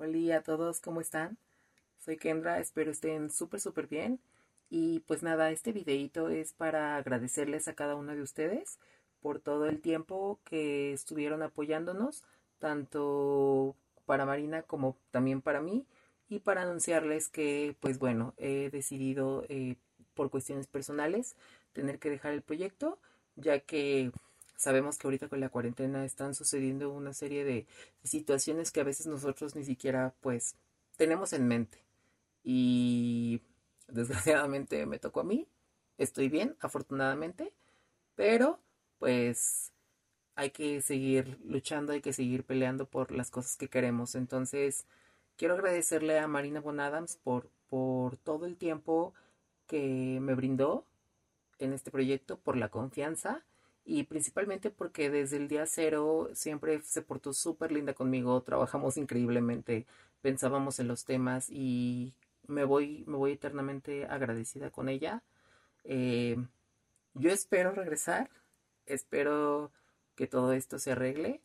Hola a todos, ¿cómo están? Soy Kendra, espero estén súper, súper bien. Y pues nada, este videito es para agradecerles a cada uno de ustedes por todo el tiempo que estuvieron apoyándonos, tanto para Marina como también para mí, y para anunciarles que, pues bueno, he decidido eh, por cuestiones personales tener que dejar el proyecto, ya que sabemos que ahorita con la cuarentena están sucediendo una serie de, situaciones que a veces nosotros ni siquiera pues tenemos en mente. Y desgraciadamente me tocó a mí. Estoy bien, afortunadamente, pero pues hay que seguir luchando, hay que seguir peleando por las cosas que queremos. Entonces, quiero agradecerle a Marina Bonadams por, por todo el tiempo que me brindó en este proyecto, por la confianza y principalmente porque desde el día cero siempre se portó súper linda conmigo, trabajamos increíblemente, pensábamos en los temas y me voy, me voy eternamente agradecida con ella. Eh, yo espero regresar, espero que todo esto se arregle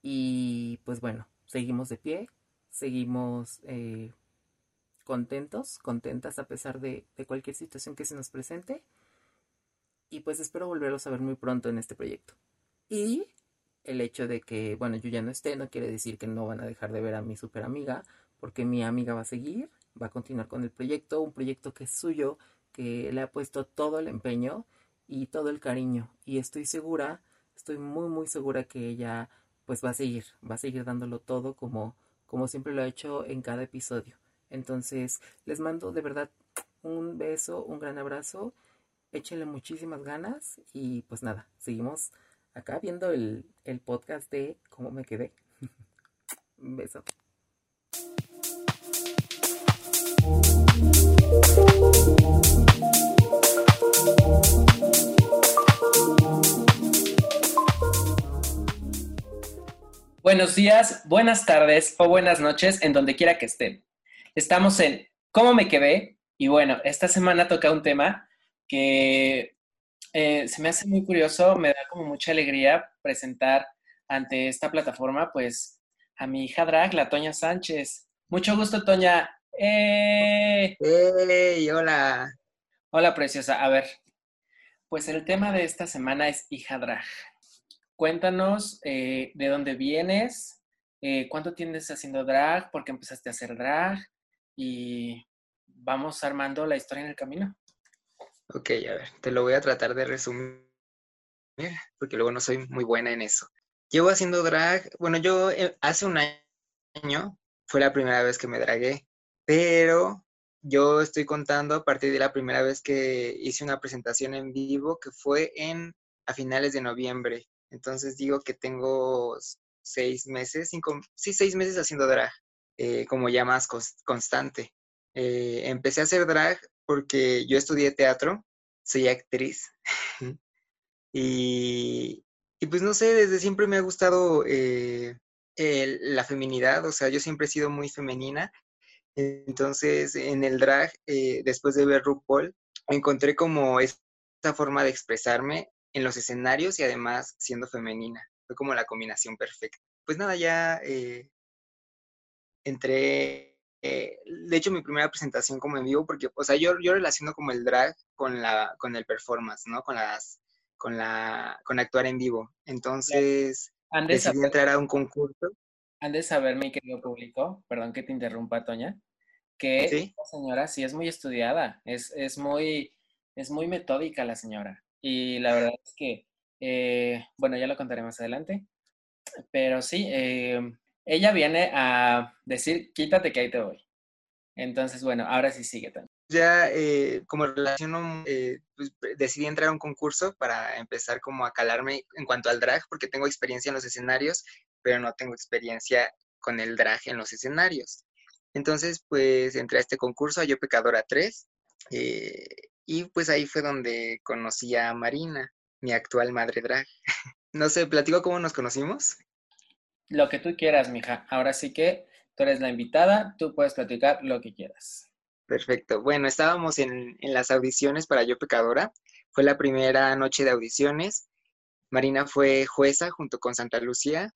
y pues bueno, seguimos de pie, seguimos eh, contentos, contentas a pesar de, de cualquier situación que se nos presente y pues espero volverlos a ver muy pronto en este proyecto. Y el hecho de que, bueno, yo ya no esté no quiere decir que no van a dejar de ver a mi super amiga, porque mi amiga va a seguir, va a continuar con el proyecto, un proyecto que es suyo, que le ha puesto todo el empeño y todo el cariño. Y estoy segura, estoy muy, muy segura que ella pues va a seguir, va a seguir dándolo todo como, como siempre lo ha hecho en cada episodio. Entonces, les mando de verdad un beso, un gran abrazo échenle muchísimas ganas y pues nada, seguimos acá viendo el, el podcast de cómo me quedé. Un beso. Buenos días, buenas tardes o buenas noches en donde quiera que estén. Estamos en ¿Cómo me quedé? Y bueno, esta semana toca un tema que eh, se me hace muy curioso, me da como mucha alegría presentar ante esta plataforma, pues, a mi hija drag, la Toña Sánchez. Mucho gusto, Toña. ¡Eh! ¡Hey! Hola. Hola, preciosa. A ver, pues el tema de esta semana es hija drag. Cuéntanos eh, de dónde vienes, eh, cuánto tienes haciendo drag, por qué empezaste a hacer drag y vamos armando la historia en el camino. Ok, a ver, te lo voy a tratar de resumir, porque luego no soy muy buena en eso. Llevo haciendo drag, bueno, yo eh, hace un año fue la primera vez que me dragué, pero yo estoy contando a partir de la primera vez que hice una presentación en vivo, que fue en a finales de noviembre. Entonces digo que tengo seis meses, cinco, sí, seis meses haciendo drag, eh, como ya más constante. Eh, empecé a hacer drag porque yo estudié teatro, soy actriz. y, pues no sé, desde siempre me ha gustado eh, la feminidad, o sea, yo siempre he sido muy femenina. Entonces, en el drag, eh, después de ver RuPaul, encontré como esta forma de expresarme en los escenarios y además siendo femenina. Fue como la combinación perfecta. Pues nada, ya eh, entré eh, de hecho, mi primera presentación como en vivo, porque, o sea, yo, yo relaciono como el drag con, la, con el performance, ¿no? Con las, con la, con actuar en vivo. Entonces, decidí entrar a un concurso. Han de saber, mi querido público, perdón que te interrumpa, Toña, que ¿Sí? la señora sí es muy estudiada, es, es, muy, es muy metódica la señora. Y la verdad es que, eh, bueno, ya lo contaré más adelante, pero sí, eh, ella viene a decir, quítate que ahí te voy. Entonces, bueno, ahora sí sigue también. Ya eh, como relaciono, eh, pues, decidí entrar a un concurso para empezar como a calarme en cuanto al drag, porque tengo experiencia en los escenarios, pero no tengo experiencia con el drag en los escenarios. Entonces, pues entré a este concurso, a Yo Pecadora 3, eh, y pues ahí fue donde conocí a Marina, mi actual madre drag. no sé, platico cómo nos conocimos. Lo que tú quieras, mija. Ahora sí que tú eres la invitada, tú puedes platicar lo que quieras. Perfecto. Bueno, estábamos en, las audiciones para Yo Pecadora. Fue la primera noche de audiciones. Marina fue jueza junto con Santa Lucía.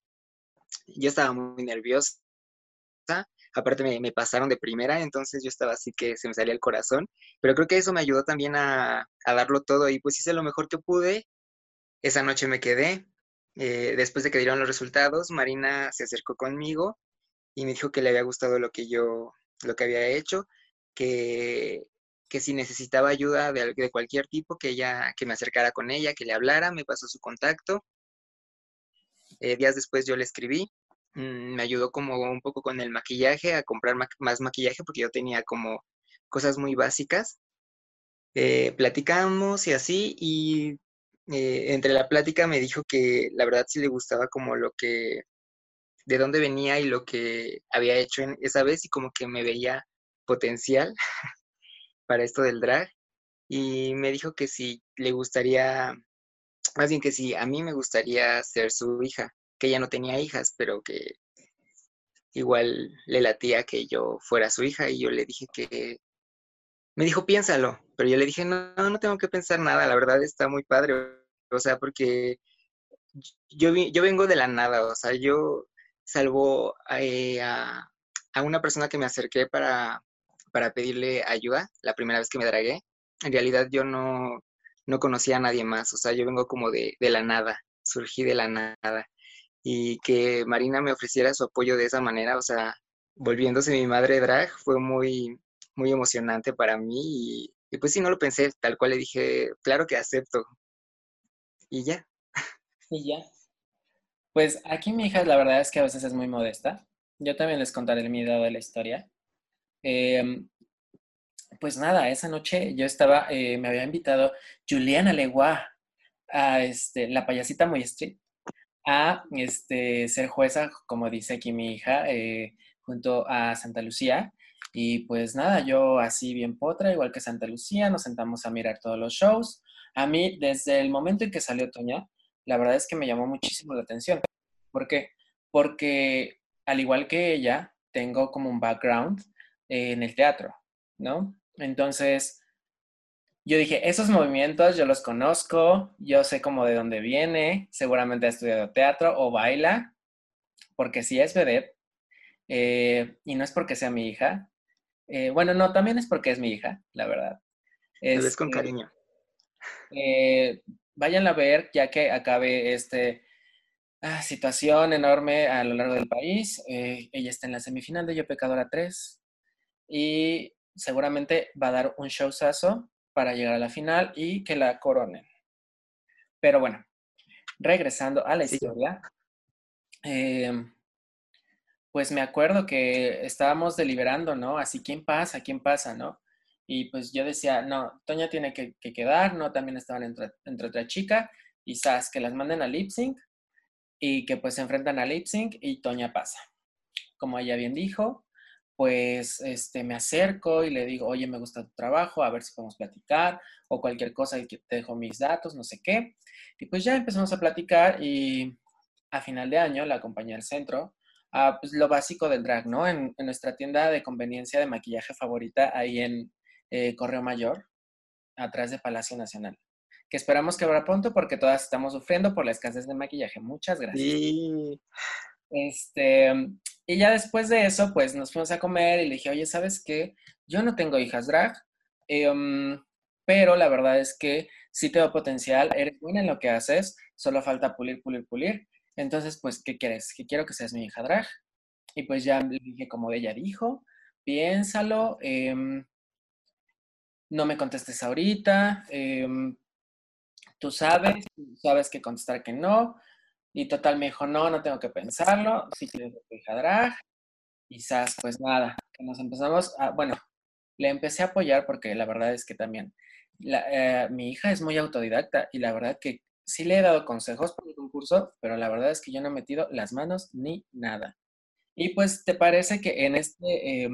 Yo estaba muy nerviosa aparte me, me, pasaron de primera, entonces yo estaba así que se me salía el corazón, pero creo que eso me ayudó también a, a darlo todo y pues hice lo mejor que pude. Esa noche me quedé, eh, después de que dieron los resultados, Marina se acercó conmigo y me dijo que le había gustado lo que yo, lo que había hecho, que, que si necesitaba ayuda de, de, cualquier tipo, que ella, que me acercara con ella, que le hablara, me pasó su contacto. Eh, días después yo le escribí, mmm, me ayudó como un poco con el maquillaje, a comprar más maquillaje, porque yo tenía como cosas muy básicas. Eh, platicamos y así, y eh, entre la plática me dijo que la verdad sí le gustaba como lo que, de dónde venía y lo que había hecho en esa vez y como que me veía potencial para esto del drag. Y me dijo que si le gustaría, más bien que si a mí me gustaría ser su hija, que ella no tenía hijas, pero que igual le latía que yo fuera su hija y yo le dije que me dijo, piénsalo, pero yo le dije, no, no tengo que pensar nada, la verdad está muy padre, o sea, porque yo, yo vengo de la nada, o sea, yo salvo eh, a, a, una persona que me acerqué para, para pedirle ayuda la primera vez que me dragué, en realidad yo no, no conocía a nadie más, o sea, yo vengo como de, de la nada, surgí de la nada, y que Marina me ofreciera su apoyo de esa manera, o sea, volviéndose mi madre drag, fue muy, muy emocionante para mí y, pues sí, no lo pensé, tal cual le dije, claro que acepto. Y ya. Y ya. Pues aquí mi hija la verdad es que a veces es muy modesta. Yo también les contaré mi lado de la historia. Eh, pues nada, esa noche yo estaba, eh, me había invitado Juliana Legua a este, la payasita street a este, ser jueza, como dice aquí mi hija, eh, junto a Santa Lucía. Y pues nada, yo así bien potra, igual que Santa Lucía, nos sentamos a mirar todos los shows. A mí, desde el momento en que salió Toña, la verdad es que me llamó muchísimo la atención. ¿Por qué? Porque al igual que ella, tengo como un background en el teatro, ¿no? Entonces, yo dije, esos movimientos yo los conozco, yo sé como de dónde viene, seguramente ha estudiado teatro o baila, porque sí es vedette, eh, y no es porque sea mi hija, eh, bueno, no, también es porque es mi hija, la verdad. Es, ves con cariño. Eh, vayan a ver, ya que acabe este ah, situación enorme a lo largo del país. Eh, ella está en la semifinal de Yo Pecadora 3 y seguramente va a dar un showzazo para llegar a la final y que la coronen. Pero bueno, regresando a la sí. historia. Eh, pues me acuerdo que estábamos deliberando, ¿no? Así, ¿quién pasa? ¿Quién pasa? ¿No? Y pues yo decía, no, Toña tiene que, que quedar, ¿no? También estaban entre, otra chica y que las manden a lip y que pues se enfrentan a lip y Toña pasa. Como ella bien dijo, pues este, me acerco y le digo, oye, me gusta tu trabajo, a ver si podemos platicar o cualquier cosa que te dejo mis datos, no sé qué. Y pues ya empezamos a platicar y a final de año la acompañé al centro a pues, lo básico del drag, ¿no? En, en, nuestra tienda de conveniencia de maquillaje favorita, ahí en eh, Correo Mayor, atrás de Palacio Nacional. Que esperamos que abra pronto porque todas estamos sufriendo por la escasez de maquillaje. Muchas gracias. Sí. Este, y ya después de eso, pues nos fuimos a comer y le dije, oye, ¿sabes qué? Yo no tengo hijas drag, eh, um, pero la verdad es que sí tengo potencial, eres buena en lo que haces, solo falta pulir, pulir, pulir. Entonces, pues, ¿qué quieres? Que quiero que seas mi hija drag. Y pues ya le dije como ella dijo, piénsalo, eh, no me contestes ahorita, eh, tú sabes, sabes que contestar que no. Y total me dijo, no, no tengo que pensarlo, si quieres tu hija drag. Quizás, pues nada, nos empezamos a, bueno, le empecé a apoyar porque la verdad es que también eh, mi hija es muy autodidacta y la verdad que sí le he dado consejos para el concurso, pero la verdad es que yo no he metido las manos ni nada. Y pues, ¿te parece que en este, eh,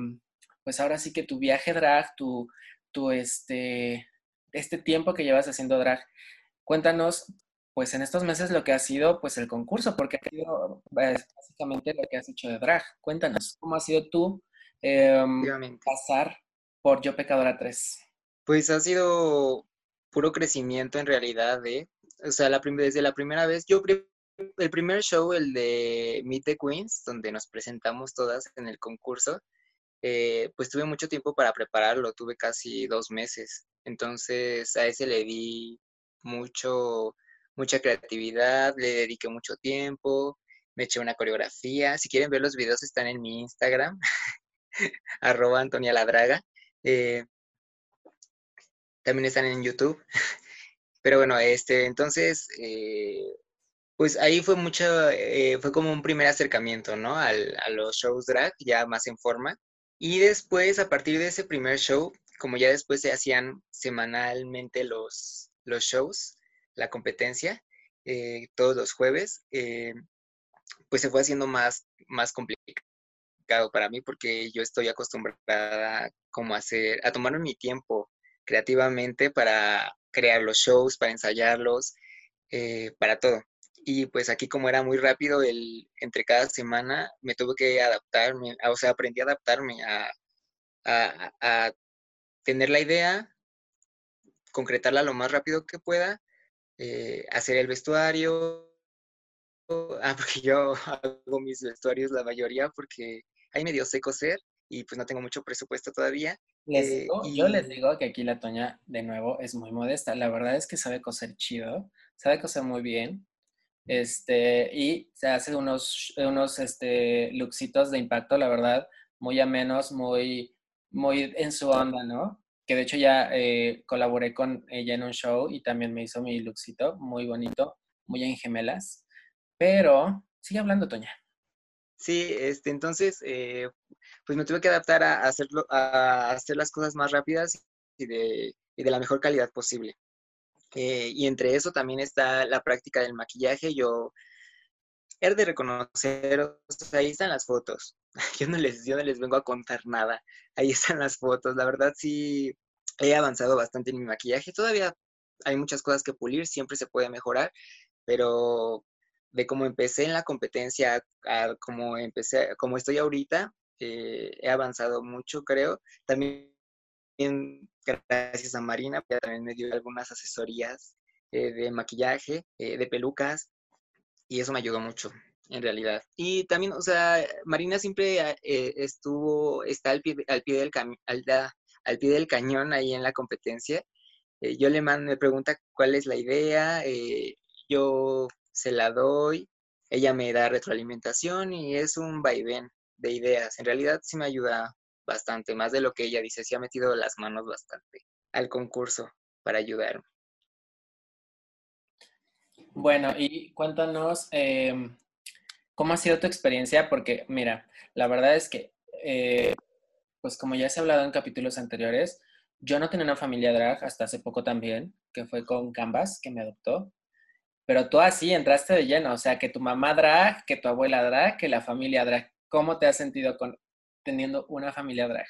pues ahora sí que tu viaje drag, tu, tu este, este tiempo que llevas haciendo drag, cuéntanos, pues en estos meses lo que ha sido, pues el concurso, porque ha sido pues, básicamente lo que has hecho de drag. Cuéntanos, ¿cómo ha sido tú eh, pasar por Yo Pecadora 3? Pues ha sido puro crecimiento en realidad, ¿eh? O sea, la desde la primera vez, yo el primer show, el de Meet the Queens, donde nos presentamos todas en el concurso, eh, pues tuve mucho tiempo para prepararlo, tuve casi dos meses. Entonces a ese le di mucho, mucha creatividad, le dediqué mucho tiempo, me eché una coreografía. Si quieren ver los videos están en mi Instagram, arroba Antonia Ladraga. Eh, también están en YouTube. Pero bueno, este, entonces, eh, pues ahí fue mucho, eh, fue como un primer acercamiento, ¿no? a los shows drag, ya más en forma. Y después, a partir de ese primer show, como ya después se hacían semanalmente los, los shows, la competencia, eh, todos los jueves, pues se fue haciendo más, más complicado para mí porque yo estoy acostumbrada como a hacer, a tomarme mi tiempo creativamente para crear los shows, para ensayarlos, eh, para todo. Y pues aquí como era muy rápido, el, entre cada semana me tuve que adaptarme, o sea, aprendí a adaptarme a, a, tener la idea, concretarla lo más rápido que pueda, eh, hacer el vestuario. Ah, porque yo hago mis vestuarios la mayoría porque ahí me dio sé coser y pues no tengo mucho presupuesto todavía. Les y... Eh, yo les digo que aquí la Toña, de nuevo, es muy modesta. La verdad es que sabe coser chido, sabe coser muy bien. Este, y se hace unos, unos este, looksitos de impacto, la verdad, muy amenos, muy, muy en su onda, ¿no? Que de hecho ya eh, colaboré con ella en un show y también me hizo mi looksito, muy bonito, muy en gemelas. Pero, sigue hablando, Toña. Sí, este, entonces, eh, pues me tuve que adaptar a, hacerlo, a hacer las cosas más rápidas y de, la mejor calidad posible. Eh, y entre eso también está la práctica del maquillaje. Yo he de reconocer, ahí están las fotos. Yo no, les, yo no les vengo a contar nada. Ahí están las fotos. La verdad sí he avanzado bastante en mi maquillaje. Todavía hay muchas cosas que pulir, siempre se puede mejorar, pero de cómo empecé en la competencia cómo empecé, como estoy ahorita, eh, he avanzado mucho, creo. También gracias a Marina, que también me dio algunas asesorías eh, de maquillaje, eh, de pelucas, y eso me ayudó mucho, en realidad. Y también, o sea, Marina siempre estuvo, está al pie, del al, al, pie del cañón ahí en la competencia. yo le mando, me pregunta cuál es la idea, yo se la doy, ella me da retroalimentación y es un vaivén de ideas. En realidad sí me ayuda bastante, más de lo que ella dice, sí ha metido las manos bastante al concurso para ayudarme. Bueno, y cuéntanos em, cómo ha sido tu experiencia, porque mira, la verdad es que, eh, pues como ya se ha hablado en capítulos anteriores, yo no tenía una familia drag hasta hace poco también, que fue con Canvas, que me adoptó. Pero tú así entraste de lleno, o sea, que tu mamá drag, que tu abuela drag, que la familia drag. ¿Cómo te has sentido con teniendo una familia drag?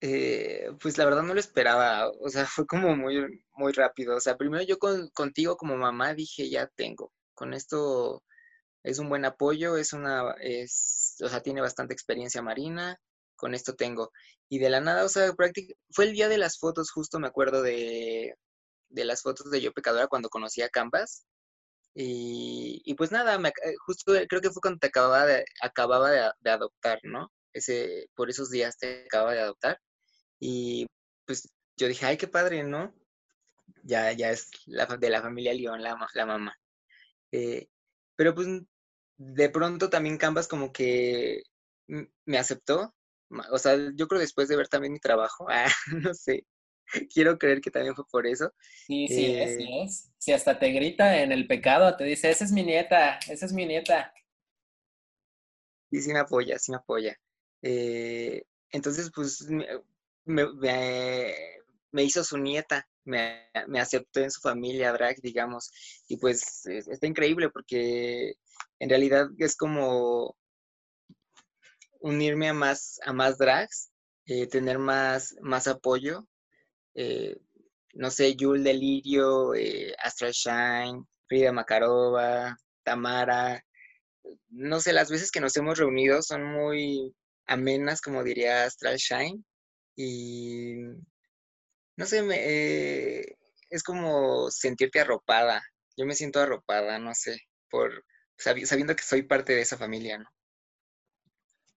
Eh, pues la verdad no lo esperaba, o sea, fue como muy, muy rápido. O sea, primero yo contigo como mamá dije, ya tengo, con esto es un buen apoyo, es una, es, o sea, tiene bastante experiencia marina, con esto tengo. Y de la nada, o sea, fue el día de las fotos, justo me acuerdo de, de las fotos de Yo Pecadora cuando conocí a Canvas. Y, pues nada, me, eh, justo creo que fue cuando te acababa de, acababa de, adoptar, ¿no? Ese, por esos días te acababa de adoptar. Y pues yo dije, ay, qué padre, ¿no? Ya, ya es la, de la familia León la, la mamá. Eh, pero pues de pronto también Canvas como que me aceptó. O sea, yo creo después de ver también mi trabajo, ah, no sé, Quiero creer que también fue por eso. Sí, sí es, sí eh, es. Si hasta te grita en el pecado, te dice, esa es mi nieta, esa es mi nieta. Sí, sí me apoya, sí me apoya. Eh, entonces, pues, me, me, hizo su nieta, me, me, aceptó en su familia drag, digamos, y pues está increíble porque en realidad es como unirme a más, a más drags, eh, tener más, más apoyo eh, no sé, Yul Delirio, eh, Astral Shine, Frida Makarova, Tamara. No sé, las veces que nos hemos reunido son muy amenas, como diría Astral Shine. Y no sé, me, eh, es como sentirte arropada. Yo me siento arropada, no sé. por sabiendo que soy parte de esa familia, ¿no?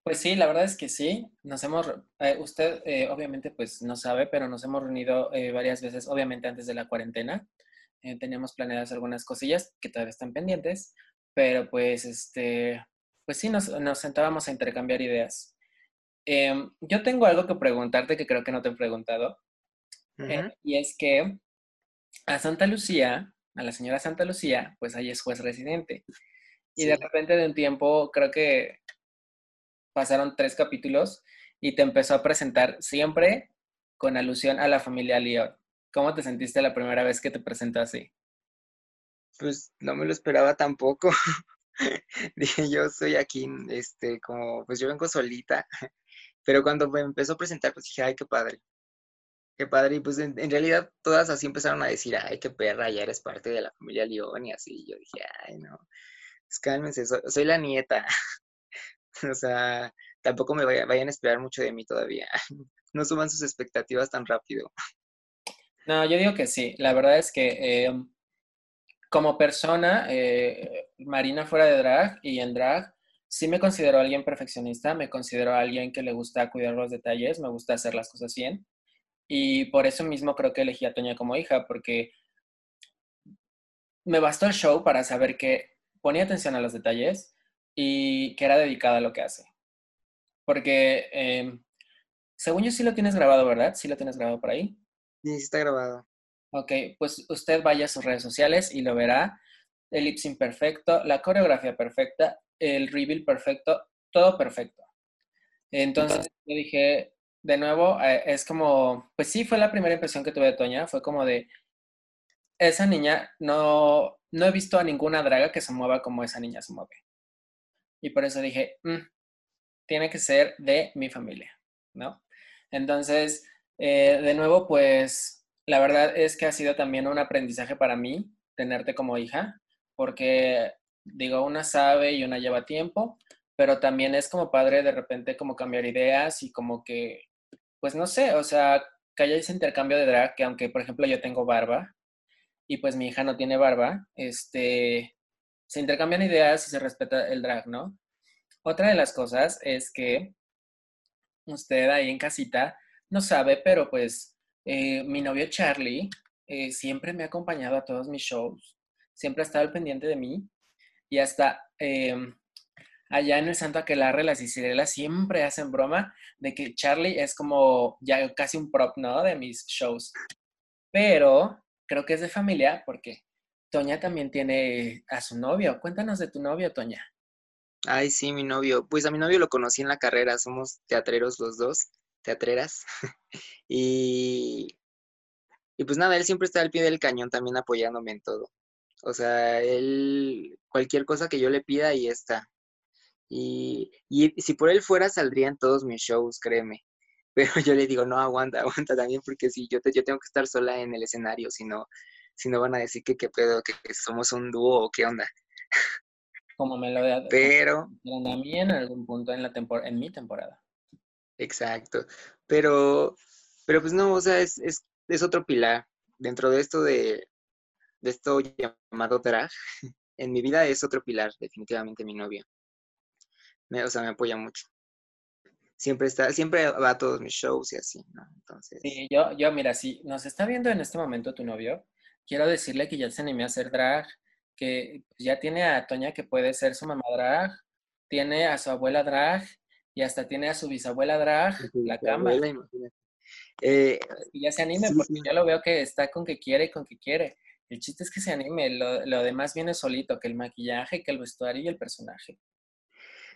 Pues sí, la verdad es que sí. Nos hemos, eh, usted eh, obviamente pues no sabe, pero nos hemos reunido eh, varias veces, obviamente antes de la cuarentena. teníamos planeadas algunas cosillas que todavía están pendientes, pero pues este, pues sí, nos, nos sentábamos a intercambiar ideas. Em, yo tengo algo que preguntarte que creo que no te he preguntado. y es que a Santa Lucía, a la señora Santa Lucía, pues ahí es juez residente. Y de repente de un tiempo, creo que pasaron tres capítulos y te empezó a presentar siempre con alusión a la familia León. ¿Cómo te sentiste la primera vez que te presentó así? Pues no me lo esperaba tampoco. Dije, yo soy aquí, este, como, pues yo vengo solita. Pero cuando me empezó a presentar, pues dije, ay, qué padre. Qué padre. Y pues en, realidad todas así empezaron a decir, ay, qué perra, ya eres parte de la familia León y así. yo dije, ay, no, pues cálmense, soy la nieta. O sea, tampoco me vayan a esperar mucho de mí todavía. No suban sus expectativas tan rápido. No, yo digo que sí. La verdad es que em, como persona, eh, Marina fuera de drag y en drag, sí me considero alguien perfeccionista, me considero alguien que le gusta cuidar los detalles, me gusta hacer las cosas bien. Y por eso mismo creo que elegí a Toña como hija, porque me bastó el show para saber que ponía atención a los detalles, y que era dedicada a lo que hace. Porque, em, según yo, sí lo tienes grabado, ¿verdad? Sí lo tienes grabado por ahí. Sí, está grabado. Ok, pues usted vaya a sus redes sociales y lo verá. El lip sync perfecto, la coreografía perfecta, el reveal perfecto, todo perfecto. Entonces yo dije, de nuevo, eh, es como, pues sí, fue la primera impresión que tuve de Toña, fue como de, esa niña, no, no he visto a ninguna draga que se mueva como esa niña se mueve. Y por eso dije, mm, tiene que ser de mi familia, ¿no? Entonces, eh, de nuevo, pues la verdad es que ha sido también un aprendizaje para mí tenerte como hija, porque digo, una sabe y una lleva tiempo, pero también es como padre de repente como cambiar ideas y como que, pues no sé, o sea, que haya ese intercambio de drag, que aunque por ejemplo yo tengo barba y pues mi hija no tiene barba, este, se intercambian ideas y se respeta el drag, ¿no? Otra de las cosas es que usted ahí en casita no sabe, pero pues eh, mi novio Charlie eh, siempre me ha acompañado a todos mis shows, siempre ha estado al pendiente de mí y hasta em, allá en el Santo Aquelarre las Isirelas siempre hacen broma de que Charlie es como ya casi un prop, ¿no? De mis shows. Pero creo que es de familia porque Toña también tiene a su novio. Cuéntanos de tu novio, Toña. Ay, sí, mi novio. Pues a mi novio lo conocí en la carrera, somos teatreros los dos, teatreras. y, y pues nada, él siempre está al pie del cañón también apoyándome en todo. O sea, él, cualquier cosa que yo le pida, ahí está. Y, y si por él fuera, saldrían todos mis shows, créeme. Pero yo le digo, no, aguanta, aguanta también, porque si yo, te, yo tengo que estar sola en el escenario, si no, si no van a decir que qué pedo, que, somos un dúo o qué onda. Como me lo de, Pero. a mí en algún punto en, la en mi temporada. Exacto. Pero, pero pues no, o sea, es, es, es otro pilar. Dentro de esto de, de esto llamado drag, en mi vida es otro pilar, definitivamente mi novia. Me, o sea, me apoya mucho. Siempre está, siempre va a todos mis shows y así, ¿no? Entonces. Sí, yo, yo, mira, si nos está viendo en este momento tu novio, quiero decirle que ya se animó a hacer drag, que ya tiene a Toña que puede ser su mamá drag, tiene a su abuela drag y hasta tiene a su bisabuela drag, la cama. Eh, y ya se anime, porque ya lo veo que está con que quiere y con que quiere. El chiste es que se anime, lo, lo demás viene solito, que el maquillaje, que el vestuario y el personaje.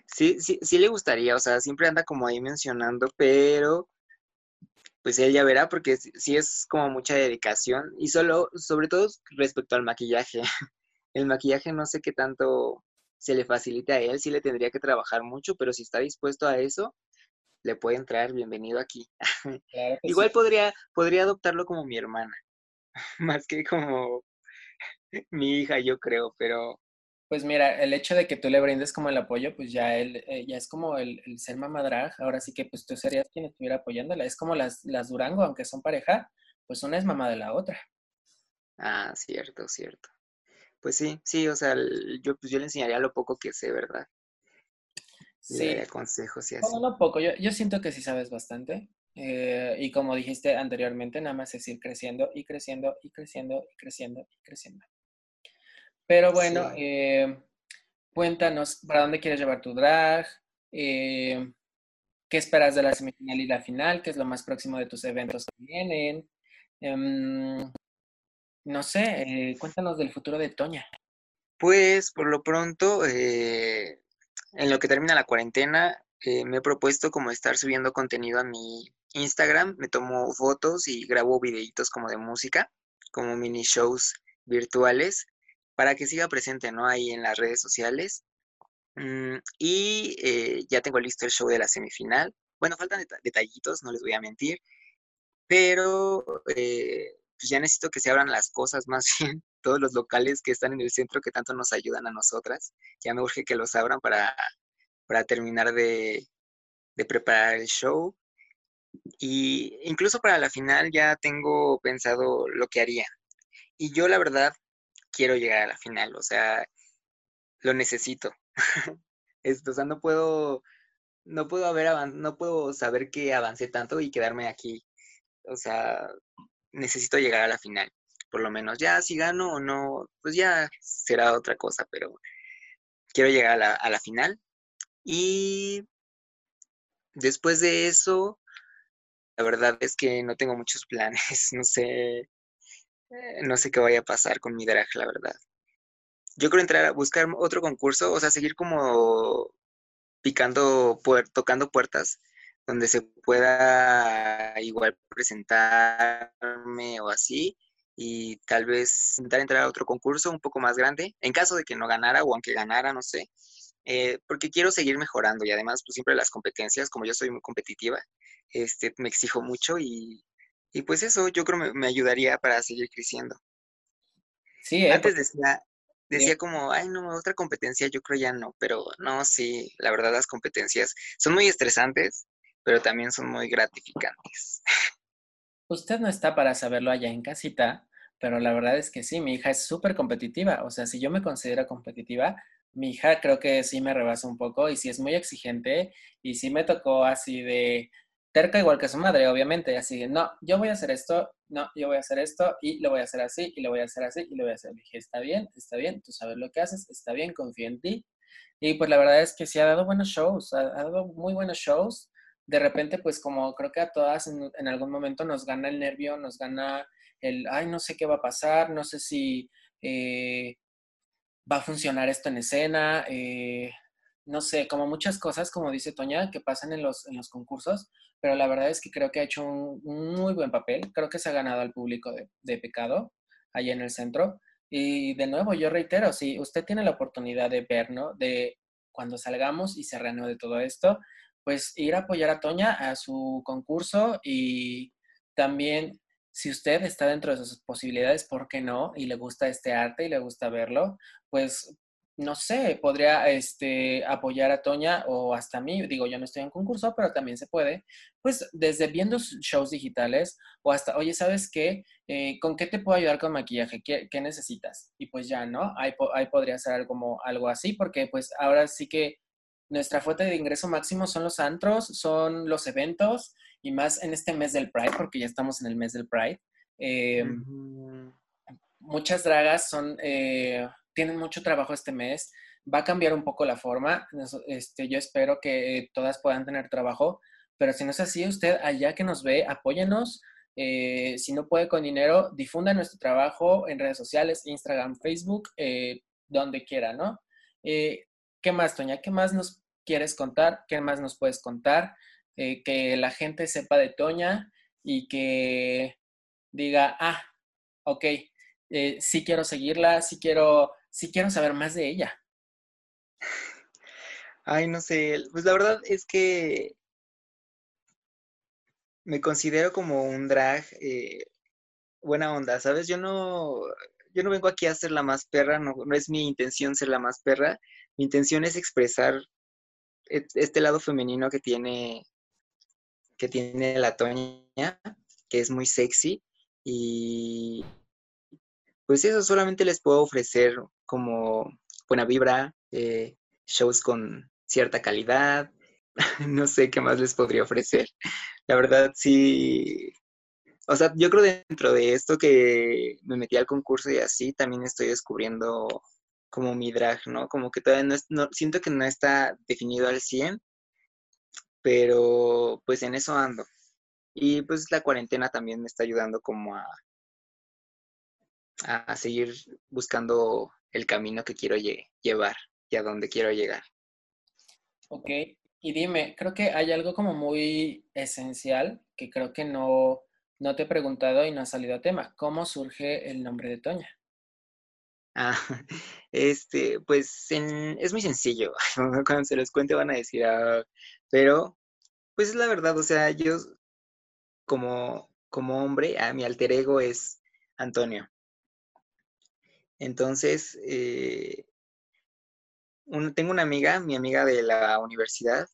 Sí, sí, sí le gustaría, o sea, siempre anda como ahí mencionando, pero pues él ya verá porque sí es como mucha dedicación y solo, sobre todo respecto al maquillaje. El maquillaje no sé qué tanto se le facilita a él, sí le tendría que trabajar mucho, pero si está dispuesto a eso, le puede entrar, bienvenido aquí. Igual podría, podría adoptarlo como mi hermana, más que como mi hija, yo creo, pero pues mira, el hecho de que tú le brindes como el apoyo, pues ya él, eh, ya es como el, ser mamadrag, ahora sí que pues tú serías quien estuviera apoyándola. Es como las, las Durango, aunque son pareja, pues una es mamá de la otra. Ah, cierto, cierto. Pues sí, sí, o sea, yo, pues yo le enseñaría lo poco que sé, ¿verdad? Sí. Le consejos y así. Bueno, no poco, yo, yo siento que sí sabes bastante. Eh, y como dijiste anteriormente, nada más es ir creciendo y creciendo y creciendo y creciendo y creciendo. Pero bueno, eh, cuéntanos, ¿para dónde quieres llevar tu drag? Eh, ¿Qué esperas de la semifinal y la final? ¿Qué es lo más próximo de tus eventos que vienen? Em, no sé, cuéntanos del futuro de Toña. Pues por lo pronto, en lo que termina la cuarentena, me he propuesto como estar subiendo contenido a mi Instagram, me tomo fotos y grabo videitos como de música, como mini shows virtuales, para que siga presente, ¿no? Ahí en las redes sociales. Mm, y eh, ya tengo listo el show de la semifinal. Bueno, faltan detallitos, no les voy a mentir, pero eh, pues ya necesito que se abran las cosas más bien, todos los locales que están en el centro que tanto nos ayudan a nosotras. Ya me urge que los abran para, para terminar de, de preparar el show. Y incluso para la final ya tengo pensado lo que haría. Y yo la verdad quiero llegar a la final, o sea, lo necesito. Esto, o sea, no puedo, no puedo haber no puedo saber que avancé tanto y quedarme aquí. O sea, necesito llegar a la final, por lo menos. Ya si gano o no, pues ya será otra cosa, pero quiero llegar a la, final. Y después de eso, la verdad es que no tengo muchos planes, no sé, eh, no sé qué vaya a pasar con mi drag, la verdad. Yo creo entrar a buscar otro concurso, o sea, seguir como picando, tocando puertas donde se pueda igual presentarme o así y tal vez intentar entrar a otro concurso un poco más grande, en caso de que no ganara o aunque ganara, no sé, eh, porque quiero seguir mejorando y además pues, siempre las competencias, como yo soy muy competitiva, este, me exijo mucho y, pues eso yo creo me, me ayudaría para seguir creciendo. Sí, eh, Antes decía, decía como, ay no, otra competencia yo creo ya no, pero no, sí, la verdad las competencias son muy estresantes, pero también son muy gratificantes. Usted no está para saberlo allá en casita, pero la verdad es que sí, mi hija es súper competitiva, o sea, si yo me considero competitiva, mi hija creo que sí me rebasa un poco y sí es muy exigente y sí me tocó así de terca igual que su madre, obviamente, así de, no, yo voy a hacer esto, no, yo voy a hacer esto y lo voy a hacer así y lo voy a hacer así y lo voy a hacer. dije, está bien, está bien, tú sabes lo que haces, está bien, confío en ti. Y pues la verdad es que sí ha dado buenos shows, ha, dado muy buenos shows. De repente, pues como creo que a todas en, algún momento nos gana el nervio, nos gana el, ay, no sé qué va a pasar, no sé si eh, va a funcionar esto en escena, eh, no sé, como muchas cosas, como dice Toña, que pasan en los, en los concursos, pero la verdad es que creo que ha hecho un, muy buen papel, creo que se ha ganado al público de, de, pecado allá en el centro. Y de nuevo, yo reitero, si usted tiene la oportunidad de ver, ¿no? De cuando salgamos y se reanude todo esto, pues ir a apoyar a Toña a su concurso y también si usted está dentro de sus posibilidades, ¿por qué no? Y le gusta este arte y le gusta verlo, pues no sé, podría este, apoyar a Toña o hasta a mí, digo, yo no estoy en concurso, pero también se puede, pues desde viendo shows digitales o hasta, oye, ¿sabes qué? Eh, ¿Con qué te puedo ayudar con maquillaje? ¿Qué, necesitas? Y pues ya, ¿no? Ahí, ahí podría ser algo, como, algo así, porque pues ahora sí que nuestra fuente de ingreso máximo son los antros, son los eventos, y más en este mes del Pride, porque ya estamos en el mes del Pride. Eh, muchas dragas son, eh, tienen mucho trabajo este mes. Va a cambiar un poco la forma. Este, yo espero que todas puedan tener trabajo, pero si no es así, usted allá que nos ve, apóyenos. Eh, si no puede con dinero, difunda nuestro trabajo en redes sociales, Instagram, Facebook, donde quiera, ¿no? ¿Qué más, Toña? ¿Qué más nos quieres contar? ¿Qué más nos puedes contar? Eh, que la gente sepa de Toña y que diga, ah, ok, eh, sí quiero seguirla, sí quiero, sí quiero saber más de ella. Ay, no sé, pues la verdad es que me considero como un drag eh, buena onda, ¿sabes? Yo no, yo no vengo aquí a ser la más perra, no, no es mi intención ser la más perra, mi intención es expresar e, este lado femenino que tiene que tiene la Toña, que es muy sexy y, pues eso solamente les puedo ofrecer como buena vibra, eh, shows con cierta calidad, no sé qué más les podría ofrecer. La verdad, sí. O sea, yo creo dentro de esto que me metí al concurso y así, también estoy descubriendo como mi drag, ¿no? Como que todavía no, es, no siento que no está definido al 100, pero pues en eso ando. Y pues la cuarentena también me está ayudando como a, a seguir buscando el camino que quiero llevar y a dónde quiero llegar. Ok, y dime, creo que hay algo como muy esencial que creo que no, no te he preguntado y no ha salido a tema. ¿Cómo surge el nombre de Toña? Ah, este, pues es muy sencillo. Cuando se los cuente van a decir, ah, pero pues es la verdad, o sea, yo como, como hombre, a mi alter ego es Antonio. Entonces, eh, tengo una amiga, mi amiga de la universidad,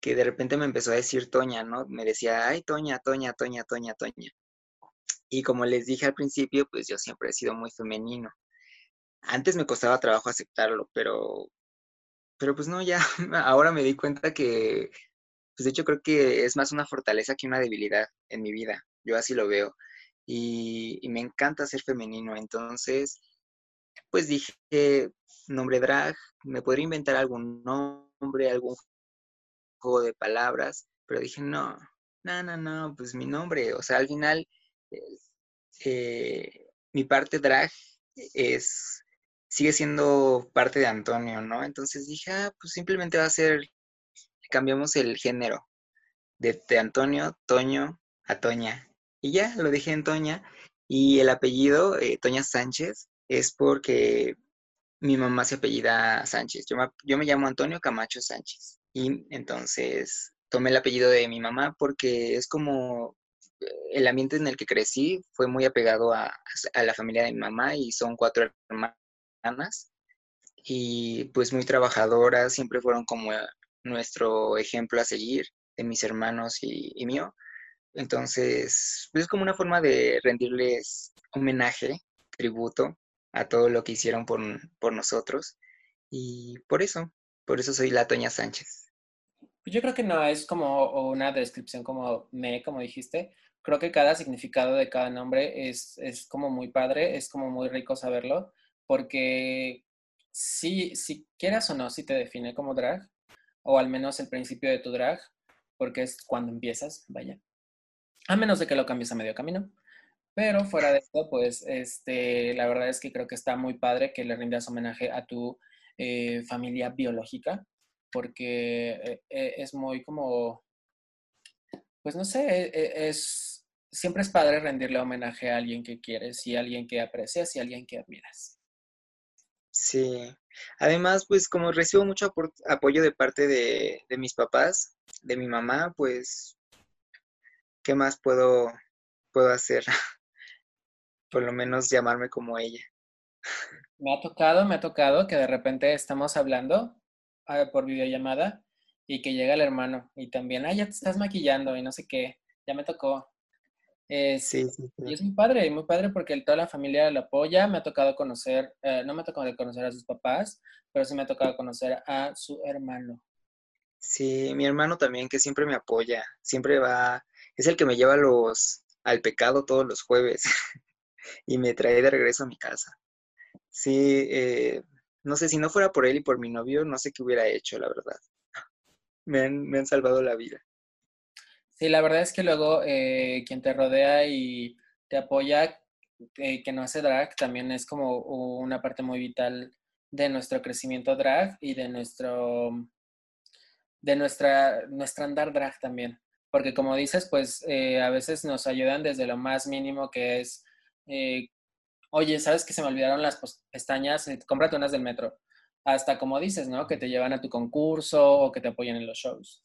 que de repente me empezó a decir Toña, ¿no? Me decía, ay, Toña, Toña, Toña, Toña, Toña. Y como les dije al principio, pues yo siempre he sido muy femenino. Antes me costaba trabajo aceptarlo, pero, pero pues no, ya, ahora me di cuenta que, pues de hecho creo que es más una fortaleza que una debilidad en mi vida. Yo así lo veo. Y, me encanta ser femenino. Entonces, pues dije, nombre drag, me podría inventar algún nombre, algún juego de palabras, pero dije, no, no, no, no, pues mi nombre, o sea, al final, eh, mi parte drag es, sigue siendo parte de Antonio, ¿no? Entonces dije, ah, pues simplemente va a ser, cambiamos el género de, Antonio, Toño a Toña. Y ya, lo dejé en Toña. Y el apellido, eh, Toña Sánchez, es porque mi mamá se apellida Sánchez. Yo me, yo me llamo Antonio Camacho Sánchez. Y entonces tomé el apellido de mi mamá porque es como el ambiente en el que crecí fue muy apegado a, la familia de mi mamá y son cuatro hermanas y pues muy trabajadoras, siempre fueron como nuestro ejemplo a seguir de mis hermanos y, y mío. Entonces, pues es como una forma de rendirles homenaje, tributo a todo lo que hicieron por, por nosotros. Y por eso, por eso soy la Toña Sánchez. Pues yo creo que no es como una descripción como me, como dijiste. Creo que cada significado de cada nombre es, es como muy padre, es como muy rico saberlo, porque si, si quieras o no, si te define como drag, o al menos el principio de tu drag, porque es cuando empiezas, vaya. A menos de que lo cambies a medio camino. Pero fuera de esto, pues, este, la verdad es que creo que está muy padre que le rindas homenaje a tu eh, familia biológica, porque eh, eh, es muy como, pues no sé, es, siempre es padre rendirle homenaje a alguien que quieres y a alguien que aprecias y a alguien que admiras. Sí, además, pues como recibo mucho apoyo de parte de, de mis papás, de mi mamá, pues, ¿qué más puedo, puedo hacer? por lo menos llamarme como ella. Me ha tocado, me ha tocado que de repente estamos hablando ah, por videollamada y que llega el hermano y también, ah, ya te estás maquillando y no sé qué, ya me tocó. Sí, sí, sí. Y es muy padre, muy padre porque toda la familia lo apoya. Me ha tocado conocer, eh, no me ha tocado conocer a sus papás, pero sí me ha tocado conocer a su hermano. Sí, mi hermano también, que siempre me apoya, siempre va, es el que me lleva los, al pecado todos los jueves. y me trae de regreso a mi casa. Sí, eh, no sé, si no fuera por él y por mi novio, no sé qué hubiera hecho, la verdad. Me han, salvado la vida. Sí, la verdad es que luego eh, quien te rodea y te apoya, eh, que no hace drag, también es como una parte muy vital de nuestro crecimiento drag y de nuestro de nuestra, nuestra andar drag también. Porque como dices, pues a veces nos ayudan desde lo más mínimo que es eh, oye, ¿sabes que se me olvidaron las pestañas? Eh, cómprate unas del metro. Hasta como dices, ¿no? Que te llevan a tu concurso o que te apoyan en los shows.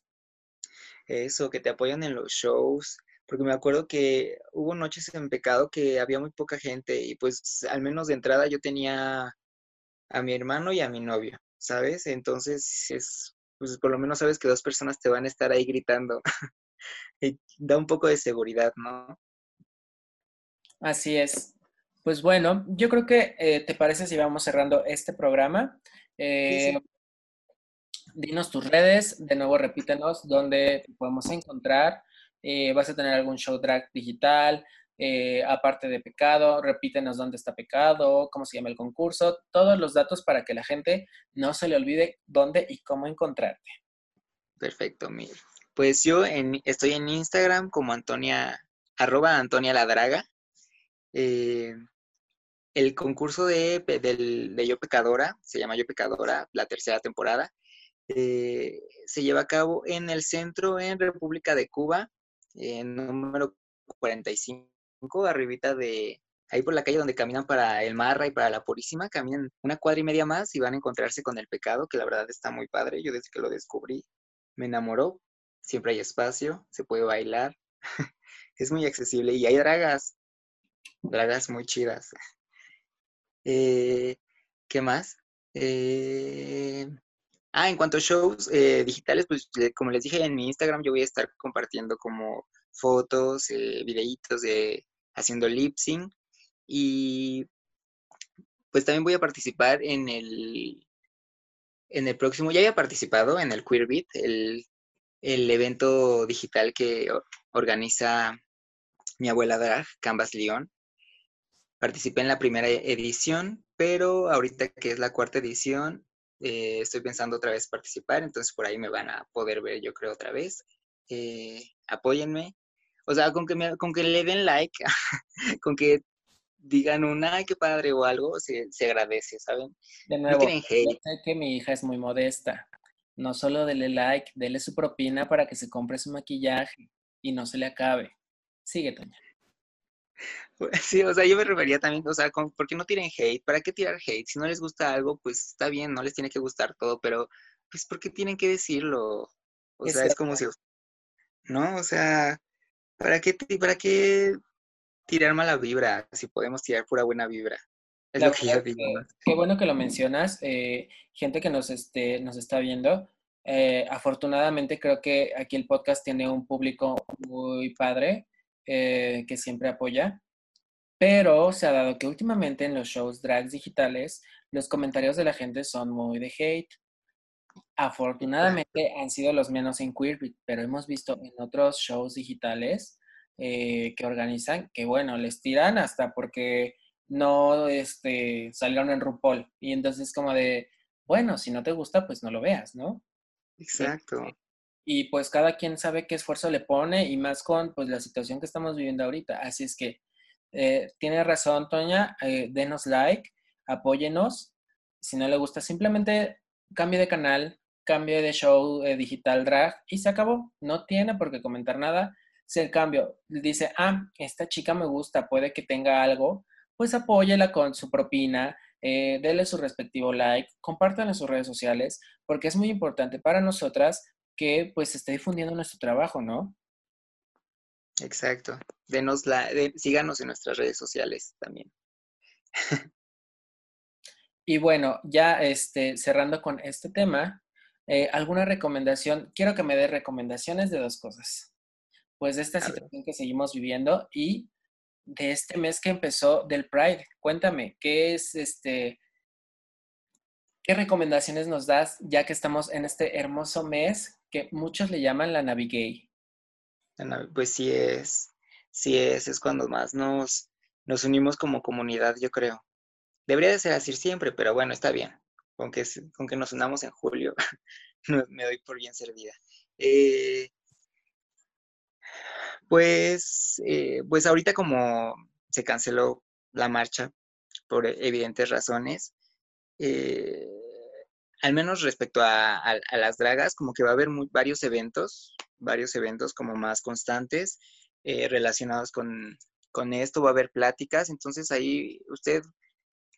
Eso, que te apoyan en los shows. Porque me acuerdo que hubo noches en pecado que había muy poca gente y pues al menos de entrada yo tenía a mi hermano y a mi novio, ¿sabes? Entonces es, pues por lo menos sabes que dos personas te van a estar ahí gritando. y da un poco de seguridad, ¿no? Así es. Pues bueno, yo creo que eh, te parece si vamos cerrando este programa. Eh, dinos tus redes, de nuevo repítenos dónde podemos encontrar. Eh, ¿Vas a tener algún show drag digital? aparte de Pecado, repítenos dónde está Pecado, cómo se llama el concurso, todos los datos para que la gente no se le olvide dónde y cómo encontrarte. Perfecto, mira. Pues yo estoy en Instagram como Antonia, arroba Antonia Ladraga. Eh, el concurso de, de, Yo Pecadora, se llama Yo Pecadora, la tercera temporada, eh, se lleva a cabo en el centro en República de Cuba, en número 45, arribita de, ahí por la calle donde caminan para el Marra y para la Purísima, caminan una cuadra y media más y van a encontrarse con el pecado, que la verdad está muy padre. Yo desde que lo descubrí me enamoró. Siempre hay espacio, se puede bailar, es muy accesible y hay dragas, dragas muy chidas. Eh, ¿Qué más? Eh, ah, en cuanto a shows eh, digitales, pues como les dije en mi Instagram, yo voy a estar compartiendo como fotos, videitos de haciendo lip sync y pues también voy a participar en el en el próximo, ya había participado en el Queer Beat, el, el evento digital que organiza mi abuela drag, Canvas León. Participé en la primera edición, pero ahorita que es la cuarta edición, eh, estoy pensando otra vez participar, entonces por ahí me van a poder ver, yo creo, otra vez. Eh, apóyenme. O sea, con que, me, con que le den like, con que digan una, ay, qué padre o algo, se, agradece, ¿saben? De nuevo, no sé que mi hija es muy modesta. No solo dele like, dele su propina para que se compre su maquillaje y no se le acabe. Sigue, Toña. Sí, o sea, yo me refería también, o sea, ¿por qué no tienen hate? ¿Para qué tirar hate? Si no les gusta algo, pues está bien, no les tiene que gustar todo, pero pues ¿por qué tienen que decirlo? O sea, es como si, ¿no? O sea, ¿para qué, para qué tirar mala vibra si podemos tirar pura buena vibra? Es lo que yo digo. Qué bueno que lo mencionas. Eh, gente que nos, este, nos está viendo, eh, afortunadamente creo que aquí el podcast tiene un público muy padre eh, que siempre apoya. Pero se ha dado que últimamente en los shows drags digitales los comentarios de la gente son muy de hate. Afortunadamente han sido los menos en Queerbit, pero hemos visto en otros shows digitales eh, que organizan que, bueno, les tiran hasta porque no este, salieron en RuPaul. Y entonces como de, bueno, si no te gusta, pues no lo veas, ¿no? Exacto. Y pues cada quien sabe qué esfuerzo le pone y más con pues la situación que estamos viviendo ahorita. Así es que eh, tiene razón, Toña, eh, denos like, apóyenos. Si no le gusta, simplemente cambie de canal, cambie de show eh, digital drag y se acabó. No tiene por qué comentar nada. Si el cambio dice, ah, esta chica me gusta, puede que tenga algo, pues apóyela con su propina, eh, dele su respectivo like, compártanla en sus redes sociales, porque es muy importante para nosotras que pues esté difundiendo nuestro trabajo, ¿no? Exacto. Denos la, síganos en nuestras redes sociales también. y bueno, ya este, cerrando con este tema, eh, ¿alguna recomendación? Quiero que me dé recomendaciones de dos cosas. Pues de esta situación que seguimos viviendo y de este mes que empezó del Pride. Cuéntame, ¿qué es este? ¿Qué recomendaciones nos das ya que estamos en este hermoso mes que muchos le llaman la Navigay? Pues sí es, sí es, es cuando más nos, nos unimos como comunidad, yo creo. Debería de ser así siempre, pero bueno, está bien. Con que, con que nos unamos en julio, me doy por bien servida. Eh, pues, eh, pues ahorita como se canceló la marcha por evidentes razones, eh, al menos respecto a, las dragas, como que va a haber varios eventos, varios eventos como más constantes eh, relacionados con, esto, va a haber pláticas, entonces ahí usted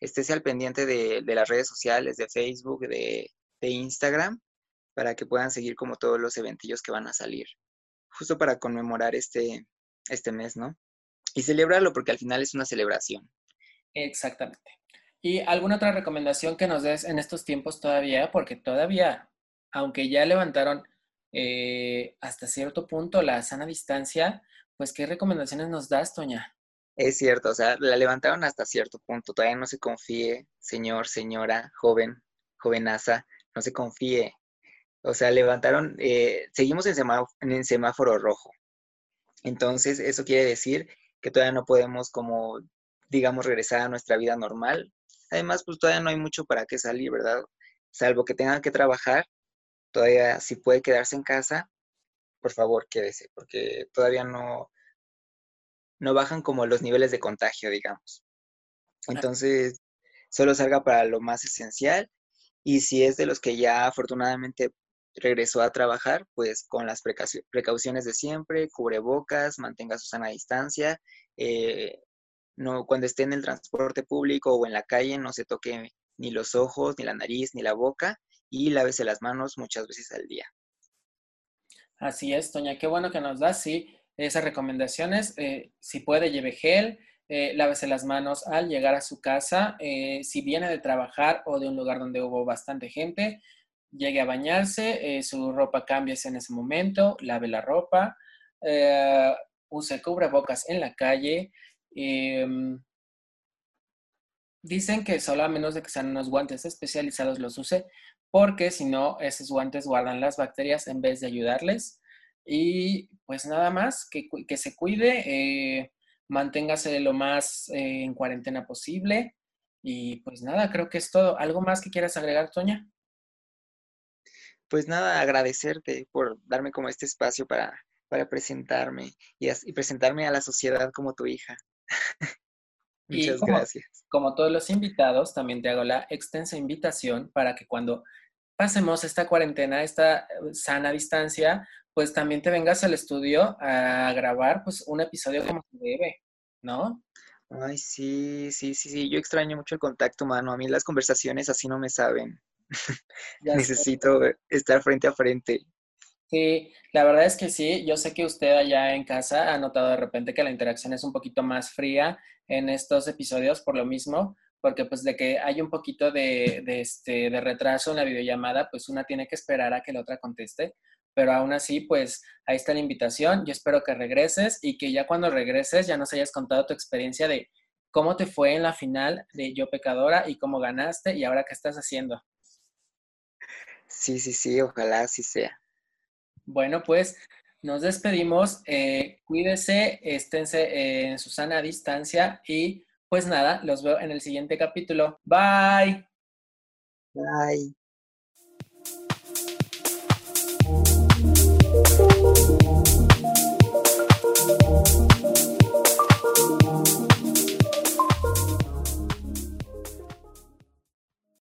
estése al pendiente de, las redes sociales, de Facebook, de, de Instagram, para que puedan seguir como todos los eventillos que van a salir justo para conmemorar este, este mes, ¿no? Y celebrarlo porque al final es una celebración. Exactamente. ¿Y alguna otra recomendación que nos des en estos tiempos todavía? Porque todavía, aunque ya levantaron eh, hasta cierto punto la sana distancia, pues ¿qué recomendaciones nos das, Toña? Es cierto, o sea, la levantaron hasta cierto punto. Todavía no se confíe, señor, señora, joven, jovenaza, no se confíe. O sea, levantaron, eh, seguimos en en el semáforo rojo. Entonces, eso quiere decir que todavía no podemos como, digamos, regresar a nuestra vida normal. Además, pues todavía no hay mucho para qué salir, ¿verdad? Salvo que tengan que trabajar, todavía si puede quedarse en casa, por favor, quédese, porque todavía no, no bajan como los niveles de contagio, digamos. Entonces, solo salga para lo más esencial y si es de los que ya afortunadamente regresó a trabajar, pues con las precauciones de siempre, cubrebocas, mantenga su sana distancia, eh, no, cuando esté en el transporte público o en la calle no se toque ni los ojos, ni la nariz, ni la boca y lávese las manos muchas veces al día. Así es, Toña, qué bueno que nos da, sí, esas recomendaciones. Eh, si puede, lleve gel, eh, lávese las manos al llegar a su casa. Eh, si viene de trabajar o de un lugar donde hubo bastante gente, llegue a bañarse, su ropa cámbiese en ese momento, lave la ropa, use cubrebocas en la calle. Em, dicen que solo a menos de que sean unos guantes especializados los use, porque si no, esos guantes guardan las bacterias en vez de ayudarles. Y pues nada más, que, que se cuide, eh, manténgase lo más eh, en cuarentena posible. Y pues nada, creo que es todo. ¿Algo más que quieras agregar, Toña? Pues nada, agradecerte por darme como este espacio para, para presentarme y, y presentarme a la sociedad como tu hija. Muchas gracias. Como todos los invitados, también te hago la extensa invitación para que cuando pasemos esta cuarentena, esta eh, sana distancia, pues también te vengas al estudio a grabar pues un episodio como se debe, ¿no? Ay, sí, sí, sí, sí. Yo extraño mucho el contacto mano. A mí las conversaciones así no me saben. Necesito estar frente a frente. Sí, la verdad es que sí. Yo sé que usted allá en casa ha notado de repente que la interacción es un poquito más fría en estos episodios por lo mismo, porque pues de que hay un poquito de, de, este, de retraso en la videollamada, pues una tiene que esperar a que la otra conteste pero aún así, pues ahí está la invitación. Yo espero que regreses y que ya cuando regreses ya nos hayas contado tu experiencia de cómo te fue en la final de Yo Pecadora y cómo ganaste y ahora qué estás haciendo. Sí, sí, sí, ojalá así sea. Bueno, pues nos despedimos. Eh, cuídese, esténse en su sana distancia y pues nada, los veo en el siguiente capítulo. Bye. Bye.